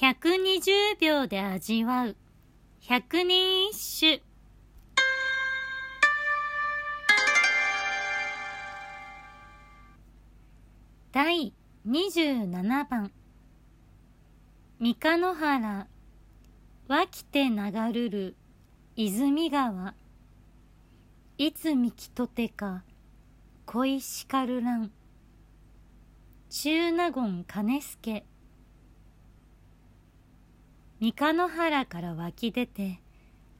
120秒で味わう。百人一首第27番三日野原湧きて流るる泉川。いつみきとてか恋しかるらん。中納言金助。三日野原から湧き出て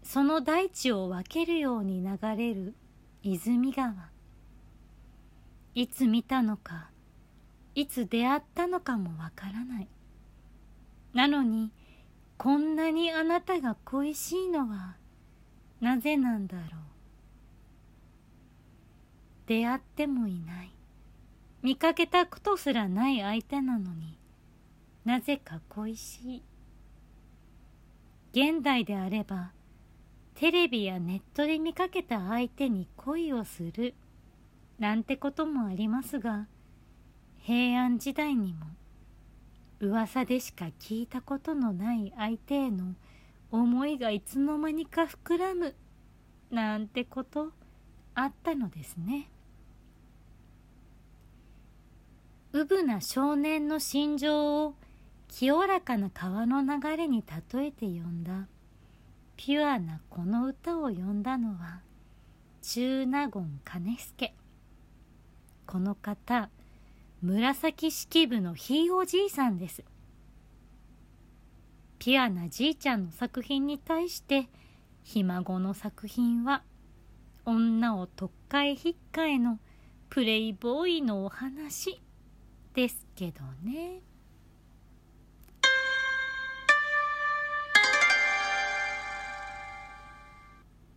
その大地を分けるように流れる泉川。いつ見たのかいつ出会ったのかもわからない。なのにこんなにあなたが恋しいのはなぜなんだろう。出会ってもいない。見かけたことすらない相手なのになぜか恋しい。現代であればテレビやネットで見かけた相手に恋をするなんてこともありますが平安時代にも噂でしか聞いたことのない相手への思いがいつの間にか膨らむなんてことあったのですね。うぶな少年の心情を清らかな川の流れに例えて読んだ。ピュアなこの歌を詠んだのは中納言兼助。この方紫式部のひいおじいさんです。ピュアなじいちゃんの作品に対してひ孫の作品は女を特会引っかえのプレイボーイのお話ですけどね。